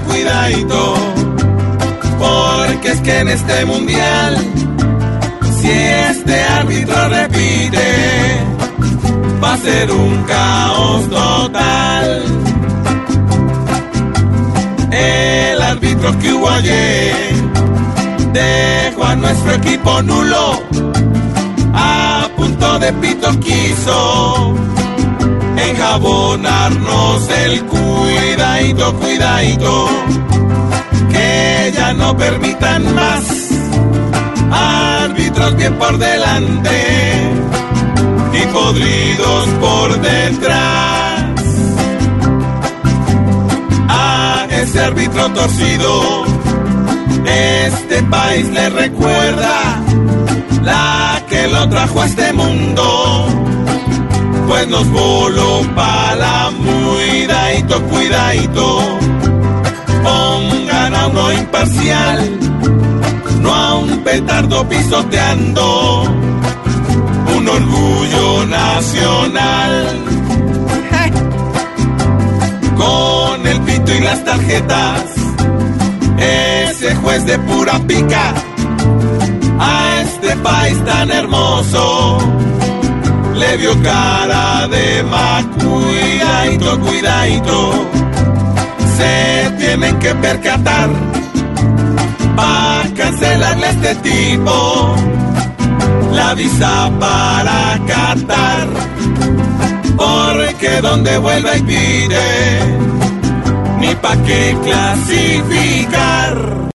Cuidadito, porque es que en este mundial, si este árbitro repite, va a ser un caos total. El árbitro que hubo ayer dejó a nuestro equipo nulo, a punto de pito quiso enjabonarnos el cuidadito, cuidadito, que ya no permitan más árbitros bien por delante y podridos por detrás. A ese árbitro torcido, este país le recuerda la que lo trajo a este mundo nos voló pa' la cuidadito, cuidadito. Pongan a uno imparcial, no a un petardo pisoteando. Un orgullo nacional. Con el pito y las tarjetas, ese juez de pura pica. A este país tan hermoso le vio cara de ma cuidadito, cuidadito. Se tienen que percatar pa' cancelarle a este tipo la visa para Qatar. Porque donde vuelva y pide, ni pa' qué clasificar.